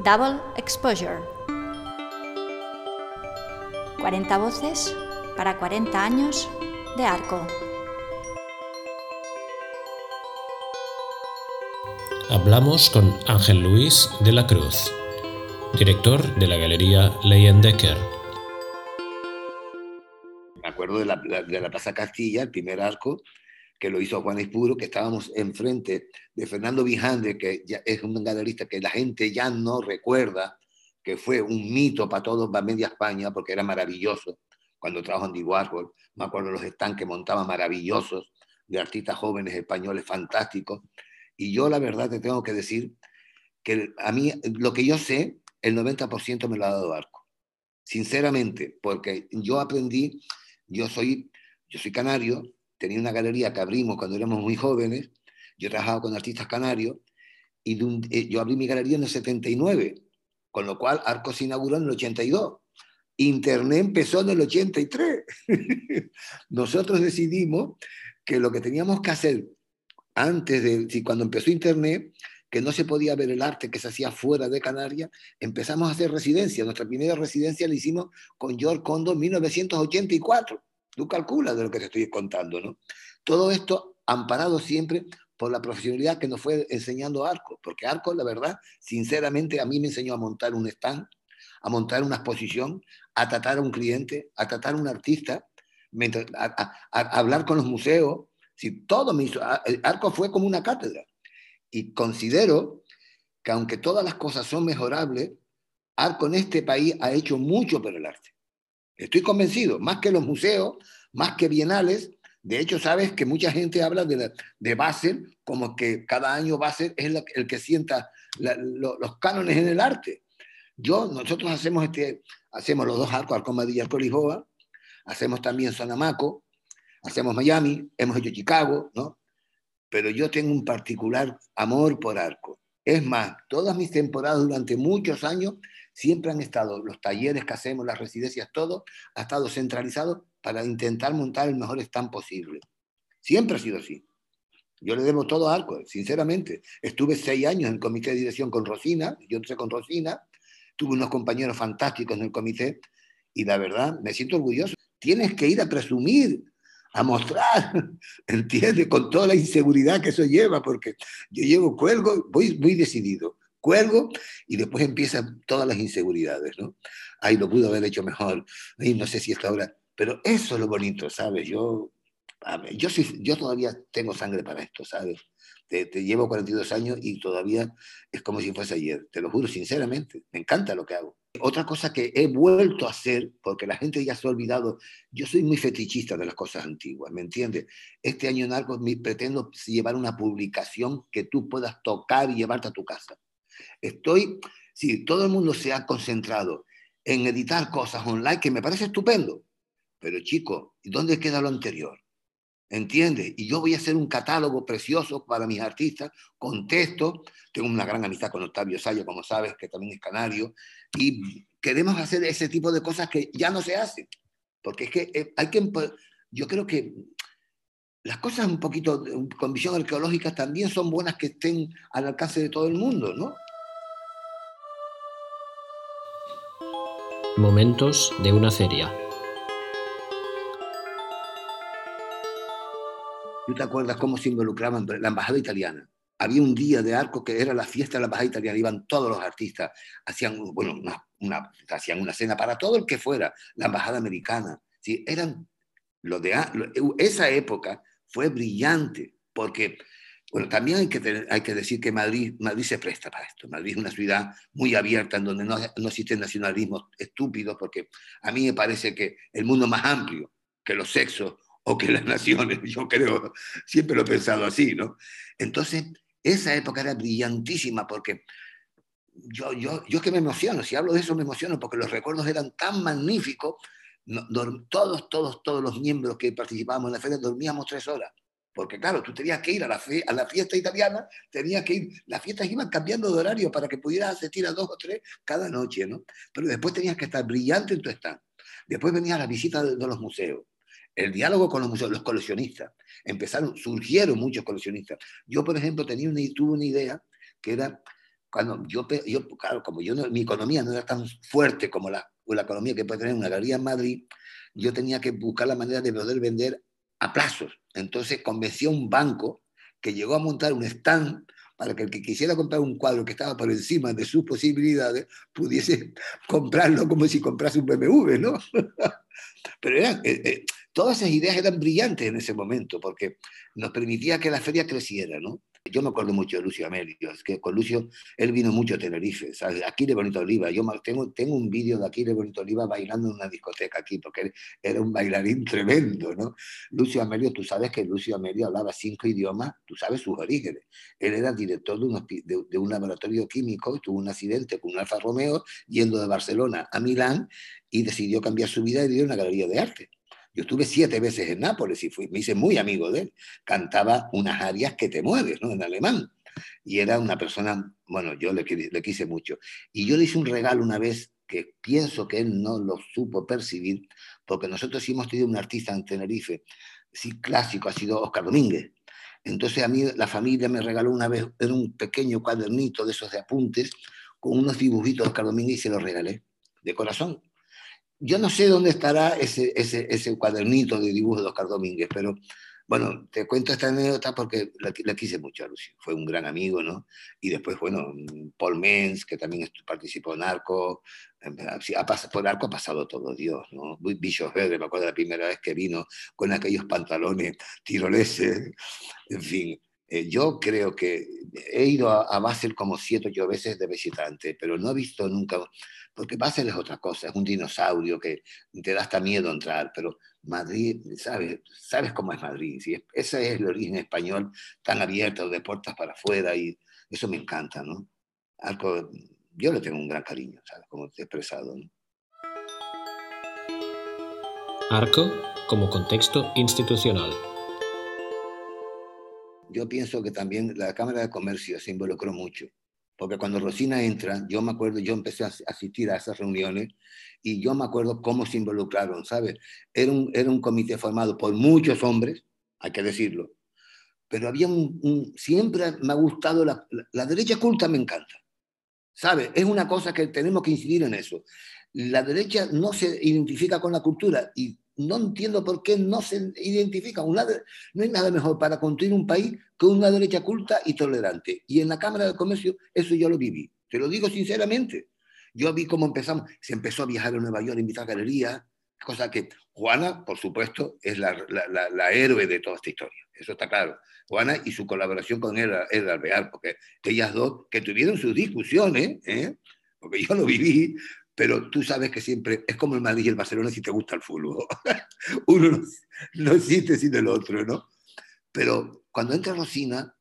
Double Exposure. 40 voces para 40 años de arco. Hablamos con Ángel Luis de la Cruz, director de la Galería Leyendecker. Me acuerdo de la, de la Plaza Castilla, el primer arco, que lo hizo Juan Espuro, que estábamos enfrente de Fernando Vijande, que ya es un galerista que la gente ya no recuerda, que fue un mito para todos, para media España, porque era maravilloso cuando trabajó Andy Warhol. Me acuerdo los stands que montaba maravillosos de artistas jóvenes españoles fantásticos. Y yo la verdad te tengo que decir que a mí lo que yo sé, el 90% me lo ha dado Arco. Sinceramente, porque yo aprendí, yo soy, yo soy canario, tenía una galería que abrimos cuando éramos muy jóvenes, yo trabajaba con artistas canarios, y eh, yo abrí mi galería en el 79, con lo cual Arco se inauguró en el 82. Internet empezó en el 83. Nosotros decidimos que lo que teníamos que hacer antes de, cuando empezó Internet, que no se podía ver el arte que se hacía fuera de Canarias, empezamos a hacer residencia. Nuestra primera residencia la hicimos con George Condo en 1984. Tú calculas de lo que te estoy contando, ¿no? Todo esto amparado siempre por la profesionalidad que nos fue enseñando Arco, porque Arco, la verdad, sinceramente, a mí me enseñó a montar un stand, a montar una exposición, a tratar a un cliente, a tratar a un artista, a, hablar con los museos. Si todo me hizo, Arco fue como una cátedra. Y considero que aunque todas las cosas son mejorables, Arco en este país ha hecho mucho por el arte. Estoy convencido, más que los museos, más que bienales. De hecho, sabes que mucha gente habla de, de Basel como que cada año Basel es el que sienta los cánones en el arte. Yo, nosotros hacemos, este, hacemos los dos arcos, Arco Madrid y Arco Lisboa, hacemos también Sonamaco, hacemos Miami, hemos hecho Chicago, ¿no? Pero yo tengo un particular amor por arco. Es más, todas mis temporadas durante muchos años siempre han estado, los talleres que hacemos, las residencias, todo, ha estado centralizado para intentar montar el mejor stand posible. Siempre ha sido así. Yo le debo todo a Arco, sinceramente. Estuve seis años en el comité de dirección con Rosina, yo entré con Rosina, tuve unos compañeros fantásticos en el comité y la verdad me siento orgulloso. Tienes que ir a presumir, a mostrar, ¿entiendes? Con toda la inseguridad que eso lleva, porque yo llevo cuelgo, voy muy decidido cuelgo y después empiezan todas las inseguridades, ¿no? Ay, lo pudo haber hecho mejor, ay, no sé si esta hora, pero eso es lo bonito, ¿sabes? Yo, yo, yo todavía tengo sangre para esto, ¿sabes? Te, te, llevo 42 años y todavía es como si fuese ayer, te lo juro sinceramente, me encanta lo que hago. Otra cosa que he vuelto a hacer, porque la gente ya se ha olvidado, yo soy muy fetichista de las cosas antiguas, ¿me entiendes? Este año en Arcos pretendo llevar una publicación que tú puedas tocar y llevarte a tu casa. Estoy, si todo el mundo se ha concentrado en editar cosas online, que me parece estupendo, pero chico, ¿dónde queda lo anterior? ¿Entiendes? Y yo voy a hacer un catálogo precioso para mis artistas, con texto. Tengo una gran amistad con Octavio Sayo, como sabes, que también es canario. Y queremos hacer ese tipo de cosas que ya no se hacen. Porque es que eh, hay que. Yo creo que las cosas un poquito con visión arqueológica también son buenas que estén al alcance de todo el mundo, ¿no? Momentos de una feria. ¿Tú te acuerdas cómo se involucraban la embajada italiana? Había un día de arco que era la fiesta de la embajada italiana, iban todos los artistas, hacían, bueno, una, hacían una cena para todo el que fuera, la embajada americana. ¿sí? Eran lo de esa época fue brillante, porque bueno, también hay que, hay que decir que Madrid, Madrid se presta para esto. Madrid es una ciudad muy abierta en donde no, no existen nacionalismos estúpidos, porque a mí me parece que el mundo más amplio que los sexos o que las naciones, yo creo, siempre lo he pensado así, ¿no? Entonces, esa época era brillantísima porque yo, yo, yo que me emociono, si hablo de eso me emociono porque los recuerdos eran tan magníficos, todos, todos, todos los miembros que participábamos en la feria dormíamos tres horas porque claro, tú tenías que ir a la, a la fiesta italiana, tenías que ir, las fiestas iban cambiando de horario para que pudieras asistir a dos o tres cada noche, ¿no? Pero después tenías que estar brillante en tu stand. Después venía la visita de, los museos, el diálogo con los museos, los coleccionistas. Empezaron, surgieron muchos coleccionistas. Yo, por ejemplo, tenía una, tuve una idea que era cuando yo, yo claro, como yo mi economía no era tan fuerte como la, la economía que puede tener una galería en Madrid, yo tenía que buscar la manera de poder vender a plazos. Entonces convencí a un banco que llegó a montar un stand para que el que quisiera comprar un cuadro que estaba por encima de sus posibilidades pudiese comprarlo como si comprase un BMW, ¿no? Pero eran, eh, eh, todas esas ideas eran brillantes en ese momento porque nos permitía que la feria creciera, ¿no? Yo me acuerdo mucho de Lucio Amelio, es que con Lucio él vino mucho a Tenerife, ¿sabes? Aquí de Bonito Oliva. Yo tengo, tengo un vídeo de aquí de Bonito Oliva bailando en una discoteca aquí, porque era un bailarín tremendo, ¿no? Lucio Amelio, tú sabes que Lucio Amelio hablaba cinco idiomas, tú sabes sus orígenes. Él era director de, de, un laboratorio químico, tuvo un accidente con un Alfa Romeo yendo de Barcelona a Milán y decidió cambiar su vida y dio una galería de arte. Yo estuve siete veces en Nápoles y fui, me hice muy amigo de él. Cantaba unas arias que te mueves, ¿no? En alemán. Y era una persona, bueno, yo le, le quise mucho. Y yo le hice un regalo una vez que pienso que él no lo supo percibir, porque nosotros sí hemos tenido un artista en Tenerife, sí clásico, ha sido Oscar Domínguez. Entonces a mí la familia me regaló una vez, era un pequeño cuadernito de esos de apuntes, con unos dibujitos de Oscar Domínguez y se los regalé, de corazón. Yo no sé dónde estará ese, ese, cuadernito de dibujos de Oscar Domínguez, pero bueno, te cuento esta anécdota porque la, quise mucho a Lucio. Fue un gran amigo, ¿no? Y después, bueno, Paul Menz, que también participó en Arco. Por Arco ha pasado todo, Dios, ¿no? Bicho Verde, me acuerdo la primera vez que vino con aquellos pantalones tiroleses. En fin, eh, yo creo que he ido a, a Basel como siete o ocho veces de visitante, pero no he visto nunca porque Basel es otra cosa, es un dinosaurio que te da hasta miedo entrar, pero Madrid, ¿sabes, sabes cómo es Madrid? ¿sí? Ese es el origen español tan abierto, de puertas para afuera, y eso me encanta, ¿no? Algo, yo le tengo un gran cariño, ¿sabes? Como te he expresado. ¿no? Arco como contexto institucional. Yo pienso que también la Cámara de Comercio se involucró mucho porque cuando Rosina entra, yo me acuerdo, yo empecé a asistir a esas reuniones y yo me acuerdo cómo se involucraron, ¿sabes? Era un, era un comité formado por muchos hombres, hay que decirlo, pero había un, siempre me ha gustado, la, la, derecha culta me encanta, ¿sabes? Es una cosa que tenemos que incidir en eso. La derecha no se identifica con la cultura y no entiendo por qué no se identifica. no hay nada mejor para construir un país que una derecha culta y tolerante. Y en la Cámara de Comercio eso yo lo viví. Te lo digo sinceramente. Yo vi cómo empezamos. Se empezó a viajar a Nueva York, a invitar galerías, cosa que Juana, por supuesto, es la, la, héroe de toda esta historia. Eso está claro. Juana y su colaboración con él era real, porque ellas dos que tuvieron sus discusiones, ¿eh? porque yo lo viví, pero tú sabes que siempre es como el Madrid y el Barcelona si te gusta el fútbol. Uno no, existe sin el otro, ¿no? Pero cuando entra Rosina,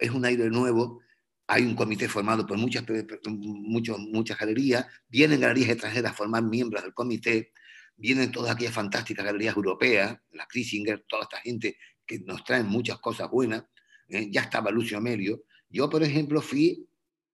es un aire nuevo, hay un comité formado por muchas, muchos, muchas galerías, vienen galerías extranjeras a formar miembros del comité, vienen todas aquellas fantásticas galerías europeas, la Krisinger, toda esta gente que nos traen muchas cosas buenas. ¿eh? Ya estaba Lucio Amelio. Yo, por ejemplo, fui,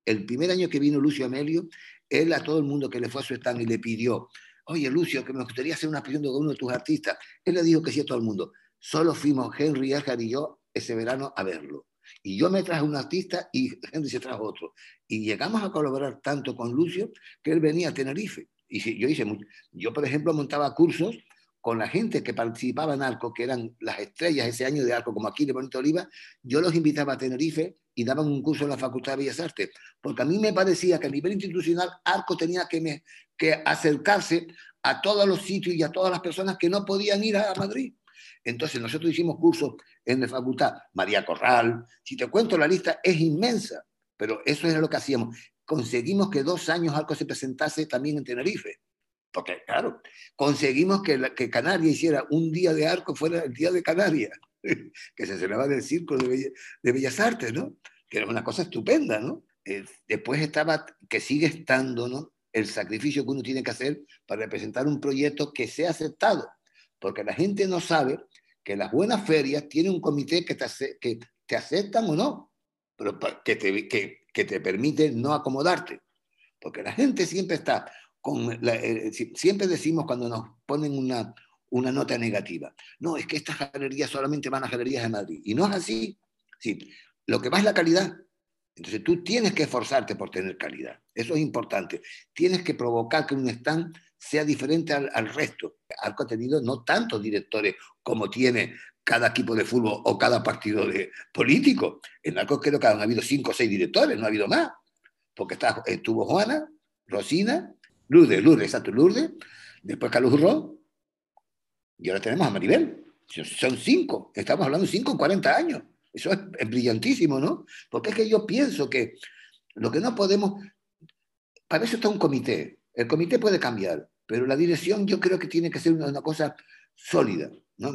el primer año que vino Lucio Amelio, él a todo el mundo que le fue a su stand y le pidió, oye Lucio, que me gustaría hacer una pidiendo con uno de tus artistas, él le dijo que sí a todo el mundo. Solo fuimos Henry, Edgar y yo ese verano a verlo. Y yo me traje un artista y Henry se trajo otro. Y llegamos a colaborar tanto con Lucio que él venía a Tenerife. Y yo hice mucho. Yo, por ejemplo, montaba cursos con la gente que participaba en Arco, que eran las estrellas ese año de Arco, como aquí de Bonito Oliva, yo los invitaba a Tenerife y daban un curso en la Facultad de Bellas Artes, porque a mí me parecía que a nivel institucional Arco tenía que, que acercarse a todos los sitios y a todas las personas que no podían ir a Madrid. Entonces nosotros hicimos cursos en la facultad, María Corral, si te cuento la lista es inmensa, pero eso era lo que hacíamos. Conseguimos que dos años Arco se presentase también en Tenerife, porque claro, conseguimos que, que Canarias hiciera un día de Arco fuera el día de Canarias. que se celebraba en el Círculo de, Bellas Artes, ¿no? Que era una cosa estupenda, ¿no? Eh, después estaba, que sigue estando, ¿no? El sacrificio que uno tiene que hacer para representar un proyecto que sea aceptado, porque la gente no sabe que las buenas ferias tienen un comité que te, aceptan o no, pero que te, que, te permite no acomodarte, porque la gente siempre está con, eh, siempre decimos cuando nos ponen una, una nota negativa. No, es que estas galerías solamente van a galerías de Madrid. Y no es así. Sí, lo que va es la calidad. Entonces tú tienes que esforzarte por tener calidad. Eso es importante. Tienes que provocar que un stand sea diferente al, resto. Arco ha tenido no tantos directores como tiene cada equipo de fútbol o cada partido de político. En Arco creo que han habido cinco o seis directores, no ha habido más. Porque está, estuvo Juana, Rosina, Lourdes, Lourdes, exacto, Lourdes, después Carlos Urrón, y ahora tenemos a Maribel. Son cinco, estamos hablando de cinco en 40 años. Eso es, brillantísimo, ¿no? Porque es que yo pienso que lo que no podemos, para eso está un comité. El comité puede cambiar, pero la dirección yo creo que tiene que ser una, cosa sólida, ¿no?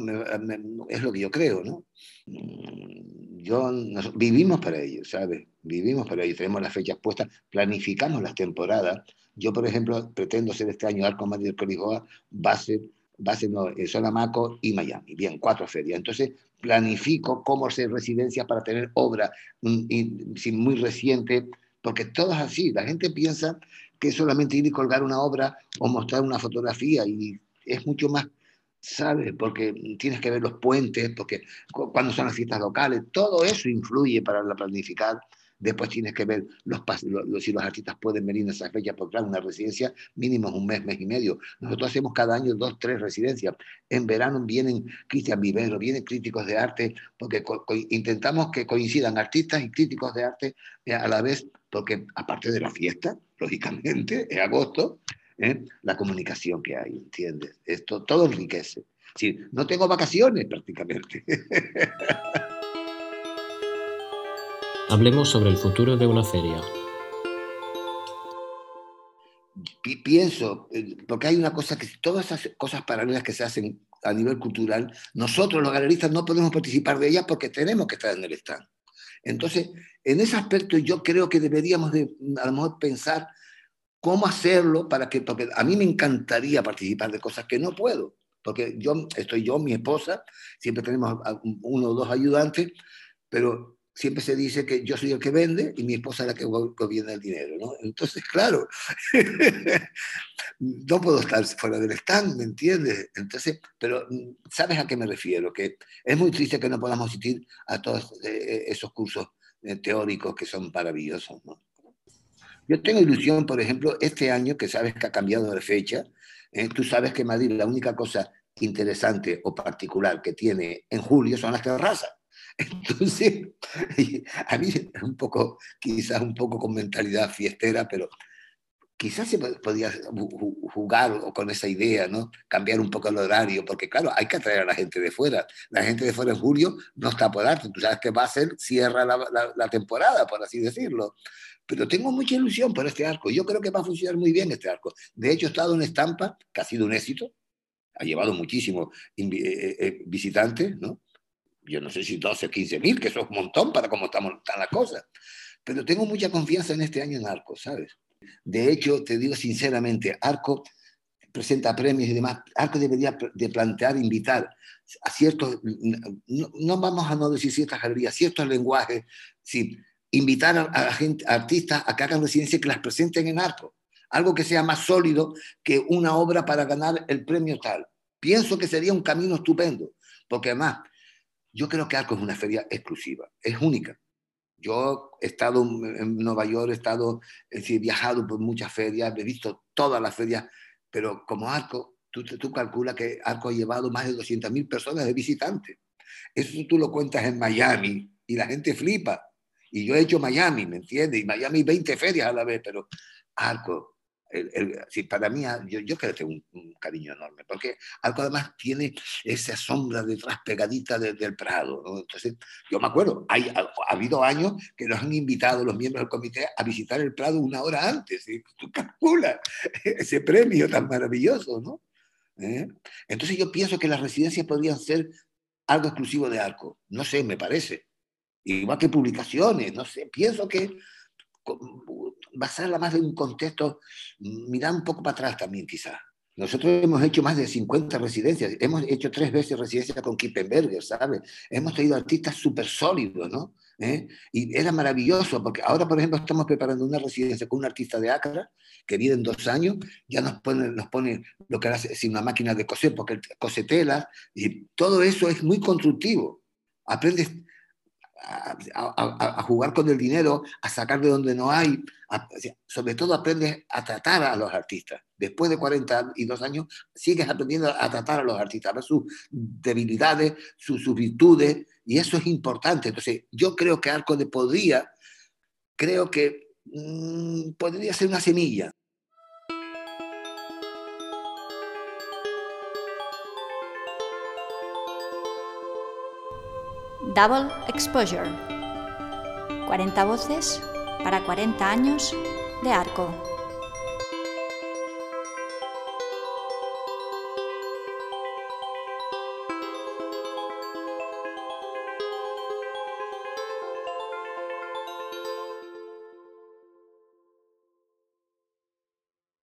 es lo que yo creo, ¿no? Mm, yo, vivimos para ello, ¿sabes? Vivimos para ello, tenemos las fechas puestas, planificamos las temporadas. Yo, por ejemplo, pretendo ser este año Arco Madrid Corijoa, va a ser no, en Sonamaco y Miami. Bien, cuatro ferias. Entonces, planifico cómo hacer residencias para tener obra muy reciente, porque todo es así. La gente piensa que solamente ir y colgar una obra o mostrar una fotografía y es mucho más, ¿sabes? Porque tienes que ver los puentes, porque cuando son las fiestas locales, todo eso influye para la planificar Después tienes que ver los, si los artistas pueden venir en esa fecha, porque claro, una residencia mínimo es un mes, mes y medio. Nosotros hacemos cada año dos, tres residencias. En verano vienen Cristian Vivero, vienen críticos de arte, porque intentamos que coincidan artistas y críticos de arte eh, a la vez, porque aparte de la fiesta, lógicamente, en agosto, ¿eh? la comunicación que hay, ¿entiendes? Esto todo enriquece. Sí, no tengo vacaciones prácticamente. Hablemos sobre el futuro de una feria. Pienso, eh, porque hay una cosa que todas esas cosas paralelas que se hacen a nivel cultural, nosotros los galeristas no podemos participar de ellas porque tenemos que estar en el stand. Entonces, en ese aspecto yo creo que deberíamos de, a lo mejor pensar cómo hacerlo para que, porque a mí me encantaría participar de cosas que no puedo, porque yo estoy yo, mi esposa, siempre tenemos uno o dos ayudantes, pero siempre se dice que yo soy el que vende y mi esposa es la que gobierna el dinero, ¿no? Entonces, claro, no puedo estar fuera del stand, ¿me entiendes? Entonces, pero ¿sabes a qué me refiero? Que es muy triste que no podamos asistir a todos eh, esos cursos eh, teóricos que son maravillosos. Yo tengo ilusión, por ejemplo, este año, que sabes que ha cambiado de fecha, ¿eh? tú sabes que Madrid la única cosa interesante o particular que tiene en julio son las terrazas. Entonces, a mí un poco, quizás un poco con mentalidad fiestera, pero quizás se podía jugar con esa idea, ¿no? Cambiar un poco el horario, porque claro, hay que atraer a la gente de fuera. La gente de fuera en julio no está por arte, tú sabes que va a ser, cierra la, la, temporada, por así decirlo. Pero tengo mucha ilusión por este arco. Yo creo que va a funcionar muy bien este arco. De hecho, he estado en Estampa, que ha sido un éxito, ha llevado muchísimos eh, eh, eh, visitantes, ¿no? Yo no sé si 12 15 mil, que eso es un montón para cómo estamos, están las cosas. Pero tengo mucha confianza en este año en Arco, ¿sabes? De hecho, te digo sinceramente, Arco presenta premios y demás. Arco debería de plantear, invitar a ciertos, no, vamos a no decir ciertas galerías, ciertos lenguajes, sí, invitar a, a, artistas a que hagan residencia y que las presenten en Arco. Algo que sea más sólido que una obra para ganar el premio tal. Pienso que sería un camino estupendo, porque además yo creo que Arco es una feria exclusiva, es única. Yo he estado en Nueva York, he estado, he viajado por muchas ferias, he visto todas las ferias, pero como Arco, tú, tú calculas que Arco ha llevado más de 200.000 personas de visitantes. Eso tú lo cuentas en Miami y la gente flipa. Y yo he hecho Miami, ¿me entiendes? Y Miami 20 ferias a la vez, pero Arco el, para mí, ah, yo, yo creo que tengo un, cariño enorme, porque algo además tiene esa sombra detrás pegadita del Prado. Entonces, yo me acuerdo, hay, ha, habido años que nos han invitado los miembros del comité a visitar el Prado una hora antes. Tú calculas ese premio tan maravilloso, ¿no? ¿Eh? Entonces yo pienso que las residencias podrían ser algo exclusivo de Arco. No sé, me parece. Igual que publicaciones, no sé. Pienso que basarla más en un contexto, mirar un poco para atrás también quizás. Nosotros hemos hecho más de 50 residencias, hemos hecho tres veces residencias con Kippenberger, ¿sabes? Hemos tenido artistas súper sólidos, ¿no? ¿Eh? Y era maravilloso, porque ahora, por ejemplo, estamos preparando una residencia con un artista de Acra, que viene en dos años, ya nos pone, nos pone lo que hace, sin una máquina de coser, porque cose tela, y todo eso es muy constructivo. Aprendes a, jugar con el dinero, a sacar de donde no hay. sobre todo aprendes a tratar a los artistas. Después de 42 años, sigues aprendiendo a tratar a los artistas, a ver sus debilidades, sus, virtudes, y eso es importante. Entonces, yo creo que Arco de podría, creo que mm, podría ser una semilla. Double Exposure. 40 voces para 40 años de arco.